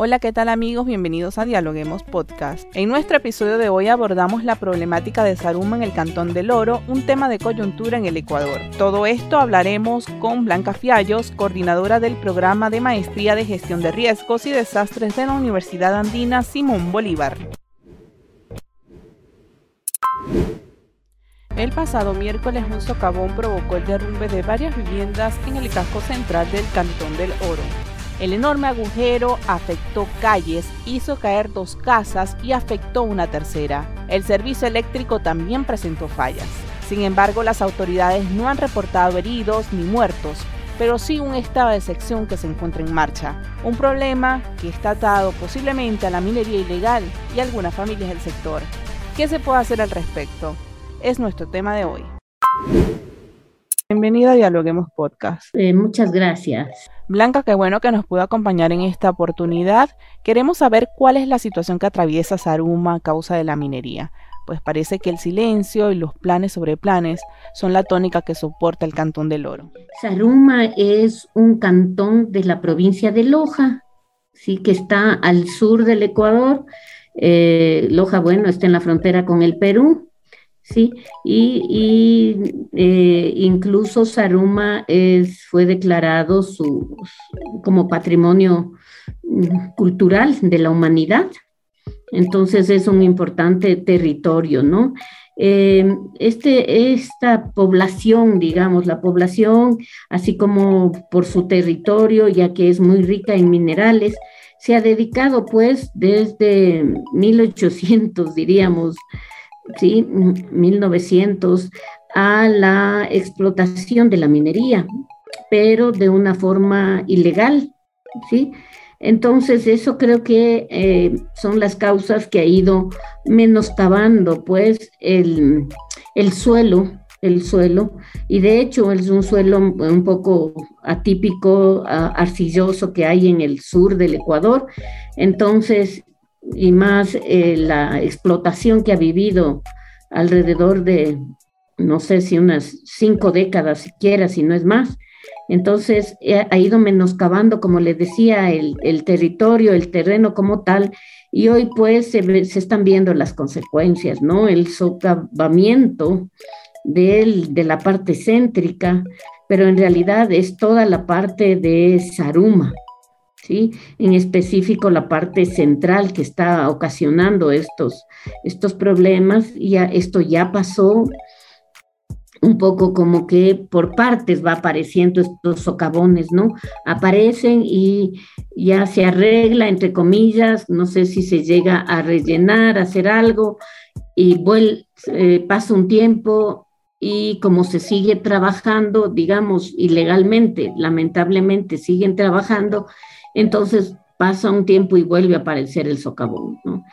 Hola, ¿qué tal amigos? Bienvenidos a Dialoguemos Podcast. En nuestro episodio de hoy abordamos la problemática de Saruma en el Cantón del Oro, un tema de coyuntura en el Ecuador. Todo esto hablaremos con Blanca Fiallos, coordinadora del programa de Maestría de Gestión de Riesgos y Desastres de la Universidad Andina Simón Bolívar. El pasado miércoles un socavón provocó el derrumbe de varias viviendas en el casco central del Cantón del Oro. El enorme agujero afectó calles, hizo caer dos casas y afectó una tercera. El servicio eléctrico también presentó fallas. Sin embargo, las autoridades no han reportado heridos ni muertos, pero sí un estado de sección que se encuentra en marcha. Un problema que está atado posiblemente a la minería ilegal y algunas familias del sector. ¿Qué se puede hacer al respecto? Es nuestro tema de hoy. Bienvenida a Dialoguemos Podcast. Eh, muchas gracias. Blanca, qué bueno que nos pudo acompañar en esta oportunidad. Queremos saber cuál es la situación que atraviesa Saruma a causa de la minería. Pues parece que el silencio y los planes sobre planes son la tónica que soporta el Cantón del Oro. Saruma es un cantón de la provincia de Loja, sí, que está al sur del Ecuador. Eh, Loja, bueno, está en la frontera con el Perú ¿sí? Y, eh, incluso Saruma fue declarado su, como patrimonio mm, cultural de la humanidad. Entonces es un importante territorio, ¿no? Eh, este, esta población, digamos, la población, así como por su territorio, ya que es muy rica en minerales, se ha dedicado pues desde 1800, diríamos, ¿sí? 1900 a la explotación de la minería, pero de una forma ilegal, ¿sí? Entonces, eso creo que eh, son las causas que ha ido menoscabando, pues, el, el suelo, el suelo, y de hecho es un suelo un poco atípico, arcilloso que hay en el sur del Ecuador. Entonces, y más eh, la explotación que ha vivido alrededor de, no sé si unas cinco décadas siquiera, si no es más. Entonces ha ido menoscabando, como les decía, el, territorio, el terreno como tal, y hoy pues se, están viendo las consecuencias, ¿no? El socavamiento de, de la parte céntrica, pero en realidad es toda la parte de Saruma, en específico la parte central que está ocasionando estos, estos problemas, ya, esto ya pasó un poco como que por partes va apareciendo estos socavones, ¿no? Aparecen y ya se arregla, entre comillas, no sé si se llega a rellenar, a hacer algo, y vuelve, eh, pasa un tiempo y como se sigue trabajando, digamos, ilegalmente, lamentablemente siguen trabajando, entonces pasa un tiempo y vuelve a aparecer el socavón, ¿no?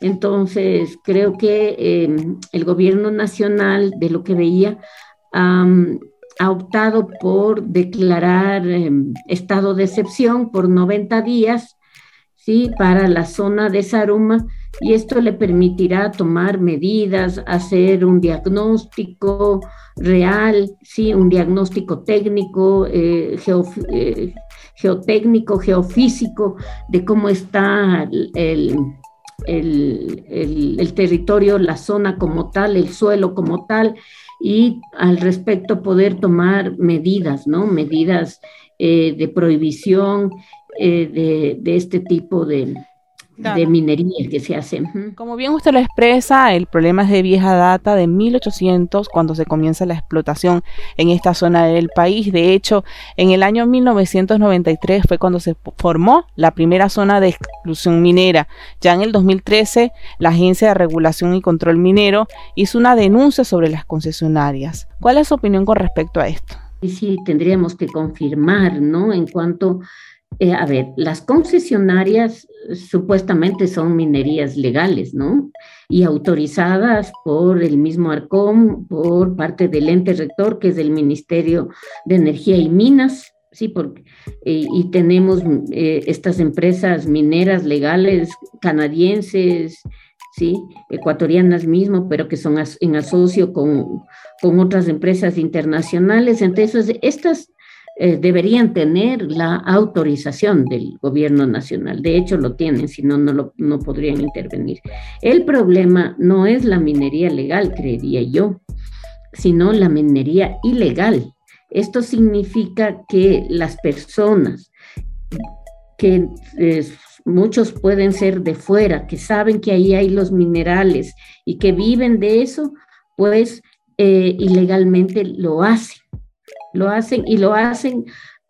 Entonces, creo que em, el gobierno nacional, de lo que veía, ha optado por declarar em, estado de excepción por 90 días, ¿sí? Para la zona de Saruma, y esto le permitirá tomar medidas, hacer un diagnóstico real, ¿sí? Un diagnóstico técnico, eh, eh geotécnico, geofísico, de cómo está el, el, territorio, la zona como tal, el suelo como tal, y al respecto poder tomar medidas, ¿no? Medidas eh, de prohibición eh, de, de, este tipo de, de minería que se hace. Como bien usted lo expresa, el problema es de vieja data, de 1800, cuando se comienza la explotación en esta zona del país. De hecho, en el año 1993 fue cuando se formó la primera zona de exclusión minera. Ya en el 2013, la Agencia de Regulación y Control Minero hizo una denuncia sobre las concesionarias. ¿Cuál es su opinión con respecto a esto? Y sí, tendríamos que confirmar, ¿no? En cuanto eh, a ver, las concesionarias supuestamente son minerías legales, ¿no? Y autorizadas por el mismo ARCOM, por parte del ente rector, que es el Ministerio de Energía y Minas, sí, porque, y tenemos eh, estas empresas mineras legales canadienses, sí, ecuatorianas mismo, pero que son en asocio con, con otras empresas internacionales. Entonces, estas eh, deberían tener la autorización del gobierno nacional. De hecho, lo tienen, si no, no, no podrían intervenir. El problema no es la minería legal, creería yo, sino la minería ilegal. Esto significa que las personas que eh, muchos pueden ser de fuera, que saben que ahí hay los minerales y que viven de eso, pues eh, ilegalmente lo hacen lo hacen y lo hacen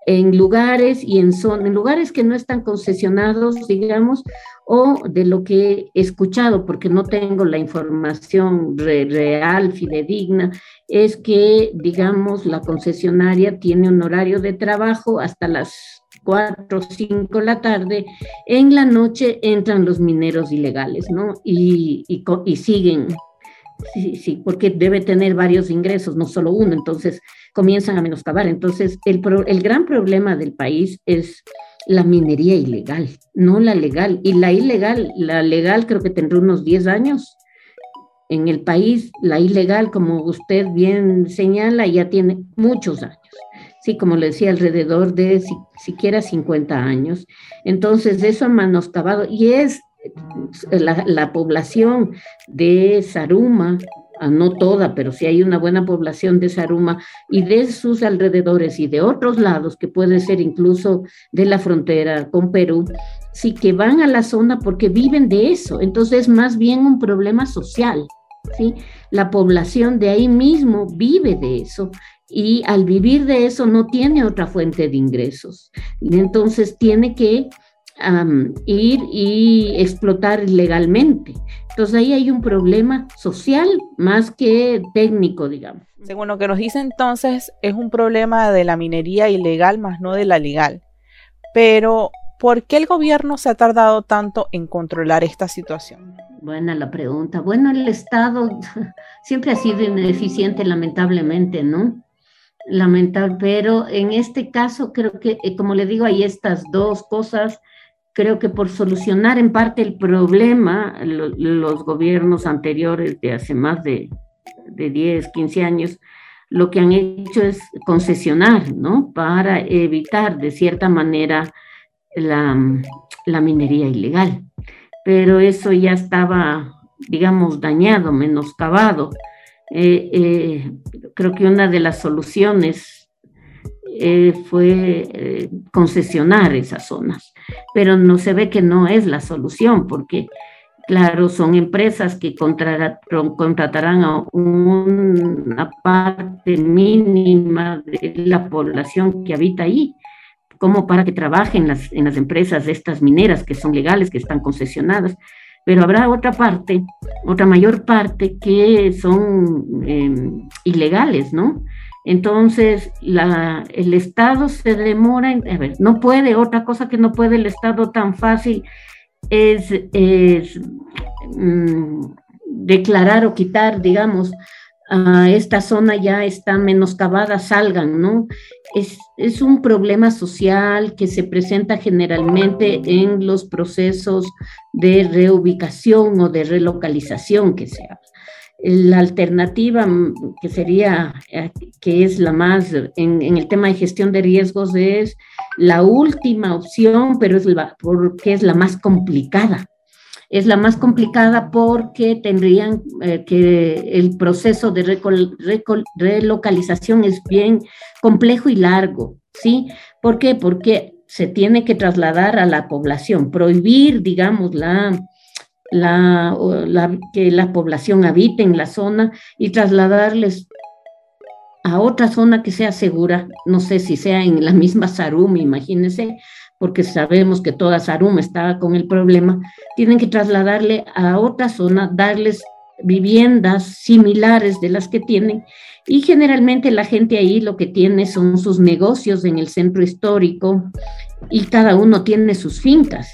en lugares y en, son, en lugares que no están concesionados, digamos, o de lo que he escuchado, porque no tengo la información real, fidedigna, es que, digamos, la concesionaria tiene un horario de trabajo hasta las 4 o 5 de la tarde, en la noche entran los mineros ilegales, ¿no? Y, y, y siguen Sí, sí, porque debe tener varios ingresos, no solo uno, entonces comienzan a menoscabar. Entonces, el, el gran problema del país es la minería ilegal, no la legal. Y la ilegal, la legal creo que tendrá unos 10 años. En el país, la ilegal, como usted bien señala, ya tiene muchos años. Sí, como le decía, alrededor de siquiera 50 años. Entonces, eso ha menoscabado y es la, población de Saruma, no toda, pero sí hay una buena población de Saruma y de sus alrededores y de otros lados, que puede ser incluso de la frontera con Perú, sí que van a la zona porque viven de eso. Entonces es más bien un problema social, ¿sí? La población de ahí mismo vive de eso y al vivir de eso no tiene otra fuente de ingresos. Entonces tiene que ir y explotar legalmente. Entonces ahí hay un problema social más que técnico, digamos. Según lo que nos dice entonces, es un problema de la minería ilegal más no de la legal. Pero, ¿por qué el gobierno se ha tardado tanto en controlar esta situación? Buena la pregunta. Bueno, el Estado siempre ha sido ineficiente, lamentablemente, ¿no? Lamentable, pero en este caso creo que, eh, como le digo, hay estas dos cosas creo que por solucionar en parte el problema, los gobiernos anteriores de hace más de, de 10, 15 años, lo que han hecho es concesionar, ¿no? Para evitar de cierta manera la, minería ilegal. Pero eso ya estaba, digamos, dañado, menoscabado. Eh, eh, creo que una de las soluciones eh, fue eh, concesionar esas zonas, pero no se ve que no es la solución, porque claro, son empresas que contratarán a una parte mínima de la población que habita ahí, como para que trabajen las, en las empresas de estas mineras que son legales, que están concesionadas, pero habrá otra parte, otra mayor parte que son em, ilegales, ¿no? Entonces, el Estado se demora, en, a ver, no puede, otra cosa que no puede el Estado tan fácil es, mm, declarar o quitar, digamos, a esta zona ya está menoscabada, salgan, ¿no? Es, es, un problema social que se presenta generalmente en los procesos de reubicación o de relocalización que se habla. La alternativa mm, que sería, eh, que es la más, en, el tema de gestión de riesgos, es la última opción, pero es la, porque es la más complicada. Es la más complicada porque tendrían eh, que el proceso de relocalización es bien complejo y largo, ¿sí? ¿Por qué? Porque se tiene que trasladar a la población, prohibir, digamos, la, la, que la población habite en la zona y trasladarles a otra zona que sea segura, no sé si sea en la misma Sarum, imagínense, porque sabemos que toda Sarum estaba con el problema, tienen que trasladarle a otra zona, darles viviendas similares de las que tienen y generalmente la gente ahí lo que tiene son sus negocios en el centro histórico y cada uno tiene sus fincas.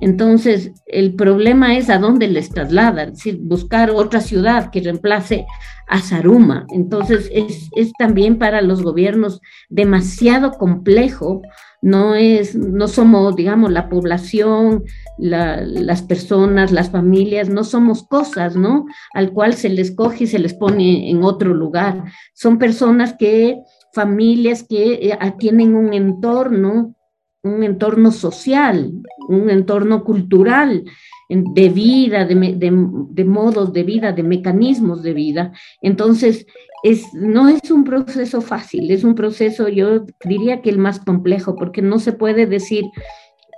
Entonces, el problema es a dónde les trasladan, es decir, buscar otra ciudad que reemplace a Saruma. Entonces, es, es también para los gobiernos demasiado complejo no es, no somos, digamos, la población, las personas, las familias, no somos cosas, ¿no? Al cual se les coge y se les pone en otro lugar. Son personas que familias que eh, tienen un entorno, un entorno social, un entorno cultural de vida, de, modos de vida, de mecanismos de vida. Entonces, es, no es un proceso fácil, es un proceso, yo diría que el más complejo, porque no se puede decir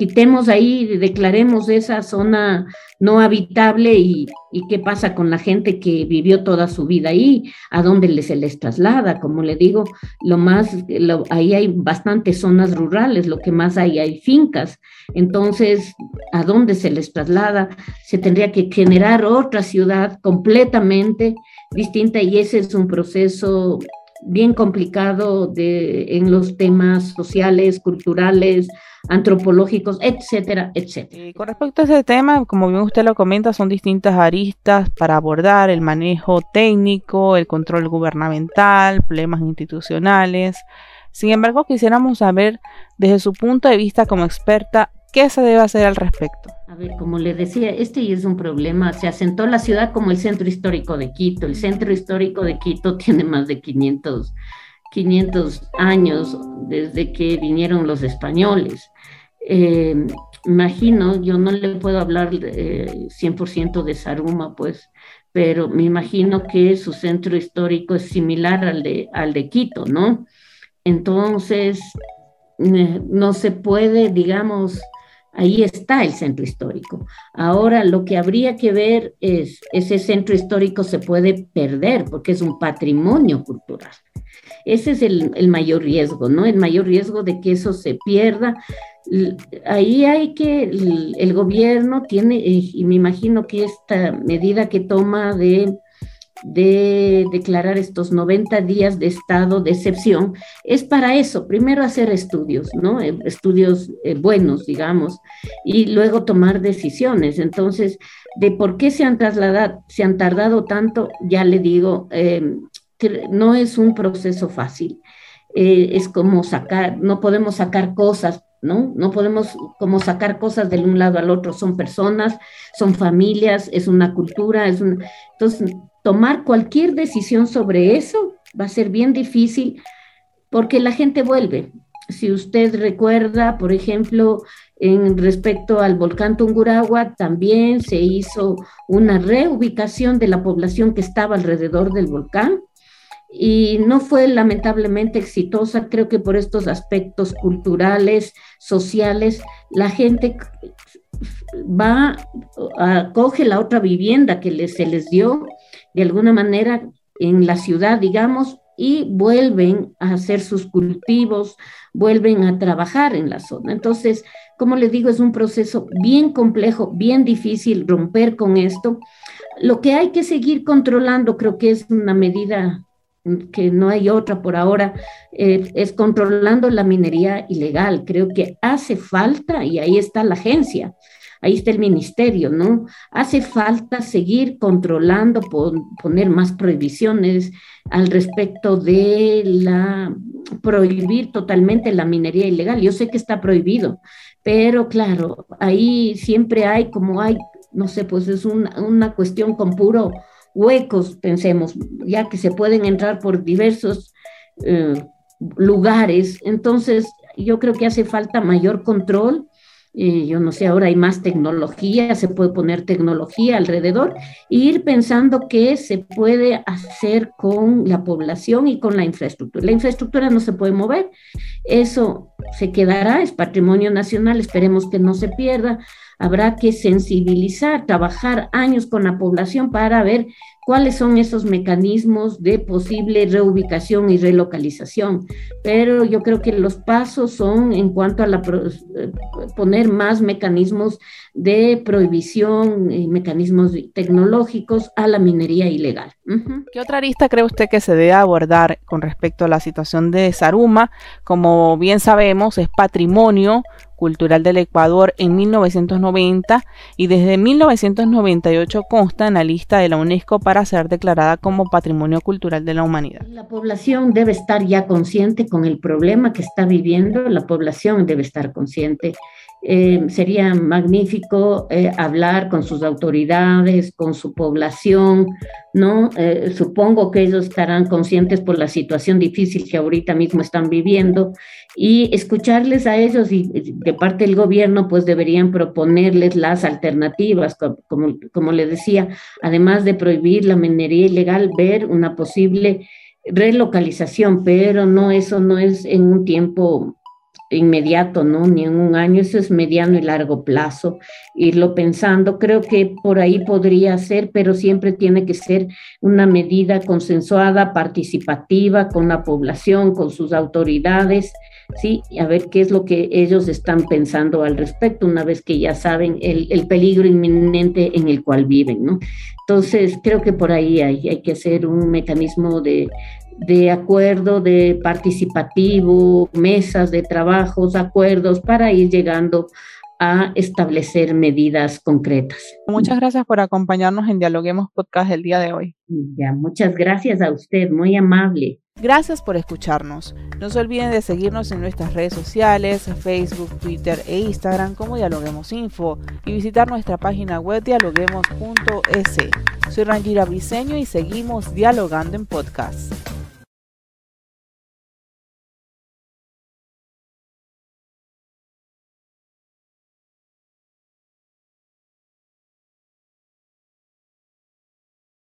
quitemos ahí, declaremos esa zona no habitable y, qué pasa con la gente que vivió toda su vida ahí, a dónde se les traslada, como le digo, lo más, ahí hay bastantes zonas rurales, lo que más hay hay fincas, entonces, ¿a dónde se les traslada? Se tendría que generar otra ciudad completamente distinta y ese es un proceso bien complicado de, en los temas sociales, culturales, antropológicos, etcétera, etcétera. con respecto a ese tema, como bien usted lo comenta, son distintas aristas para abordar el manejo técnico, el control gubernamental, problemas institucionales. Sin embargo, quisiéramos saber, desde su punto de vista como experta, ¿qué se debe hacer al respecto? A ver, como le decía, este es un problema. Se asentó la ciudad como el centro histórico de Quito. El centro histórico de Quito tiene más de 500 500 años desde que vinieron los españoles. Eh, imagino, yo no le puedo hablar 100% de Saruma, pues, pero me imagino que su centro histórico es similar al de, al de Quito, ¿no? Entonces, eh, no se puede, digamos, ahí está el centro histórico. Ahora, lo que habría que ver es, ese centro histórico se puede perder porque es un patrimonio cultural. Ese es el, mayor riesgo, ¿no? El mayor riesgo de que eso se pierda. Ahí hay que, el, gobierno tiene, eh, y me imagino que esta medida que toma de, de declarar estos 90 días de estado de excepción es para eso, primero hacer estudios, ¿no? Eh, estudios eh, buenos, digamos, y luego tomar decisiones. Entonces, de por qué se han trasladado, se han tardado tanto, ya le digo, no es un proceso fácil. Eh, es como sacar, no podemos sacar cosas, ¿no? No podemos como sacar cosas de un lado al otro. Son personas, son familias, es una cultura, es. Entonces, tomar cualquier decisión sobre eso va a ser bien difícil porque la gente vuelve. Si usted recuerda, por ejemplo, en respecto al volcán Tungurahua, también se hizo una reubicación de la población que estaba alrededor del volcán y no fue lamentablemente exitosa, creo que por estos aspectos culturales, sociales, la gente va, a, coge la otra vivienda que se les dio de alguna manera en la ciudad, digamos, y vuelven a hacer sus cultivos, vuelven a trabajar en la zona. Entonces, como les digo, es un proceso bien complejo, bien difícil romper con esto. Lo que hay que seguir controlando, creo que es una medida que no hay otra por ahora, eh, es controlando la minería ilegal. Creo que hace falta, y ahí está la agencia, ahí está el ministerio, ¿no? Hace falta seguir controlando, poner más prohibiciones al respecto de la prohibir totalmente la minería ilegal. Yo sé que está prohibido, pero claro, ahí siempre hay como hay, no sé, pues es una cuestión con puro huecos, pensemos, ya que se pueden entrar por diversos eh, lugares. Entonces, yo creo que hace falta mayor control. Yo no sé, ahora hay más tecnología, se puede poner tecnología alrededor e ir pensando qué se puede hacer con la población y con la infraestructura. La infraestructura no se puede mover, eso se quedará, es patrimonio nacional, esperemos que no se pierda habrá que sensibilizar, trabajar años con la población para ver cuáles son esos mecanismos de posible reubicación y relocalización. Pero yo creo que los pasos son en cuanto a la eh, poner más mecanismos de prohibición y mecanismos tecnológicos a la minería ilegal. ¿Qué otra arista cree usted que se debe abordar con respecto a la situación de Saruma? Como bien sabemos, es patrimonio Cultural del Ecuador en 1990 y desde 1998 consta en la lista de la UNESCO para ser declarada como Patrimonio Cultural de la Humanidad. La población debe estar ya consciente con el problema que está viviendo, la población debe estar consciente eh, sería magnífico eh, hablar con sus autoridades, con su población, ¿no? Eh, supongo que ellos estarán conscientes por la situación difícil que ahorita mismo están viviendo y escucharles a ellos y de parte del gobierno pues deberían proponerles las alternativas, como, como les decía, además de prohibir la minería ilegal, ver una posible relocalización, pero no, eso no es en un tiempo inmediato, ¿no? Ni en un año, eso es mediano y largo plazo, irlo pensando. Creo que por ahí podría ser, pero siempre tiene que ser una medida consensuada, participativa con la población, con sus autoridades, ¿sí? A ver qué es lo que ellos están pensando al respecto, una vez que ya saben el, el peligro inminente en el cual viven, ¿no? Entonces, creo que por ahí hay que hacer un mecanismo de, de acuerdo, de participativo, mesas de trabajos, acuerdos para ir llegando a establecer medidas concretas. Muchas gracias por acompañarnos en Dialoguemos Podcast el día de hoy. Ya, muchas gracias a usted, muy amable. Gracias por escucharnos. No se olviden de seguirnos en nuestras redes sociales, Facebook, Twitter e Instagram como Dialoguemos Info y visitar nuestra página web dialoguemos.es. Soy Rangira Briseño y seguimos dialogando en podcast.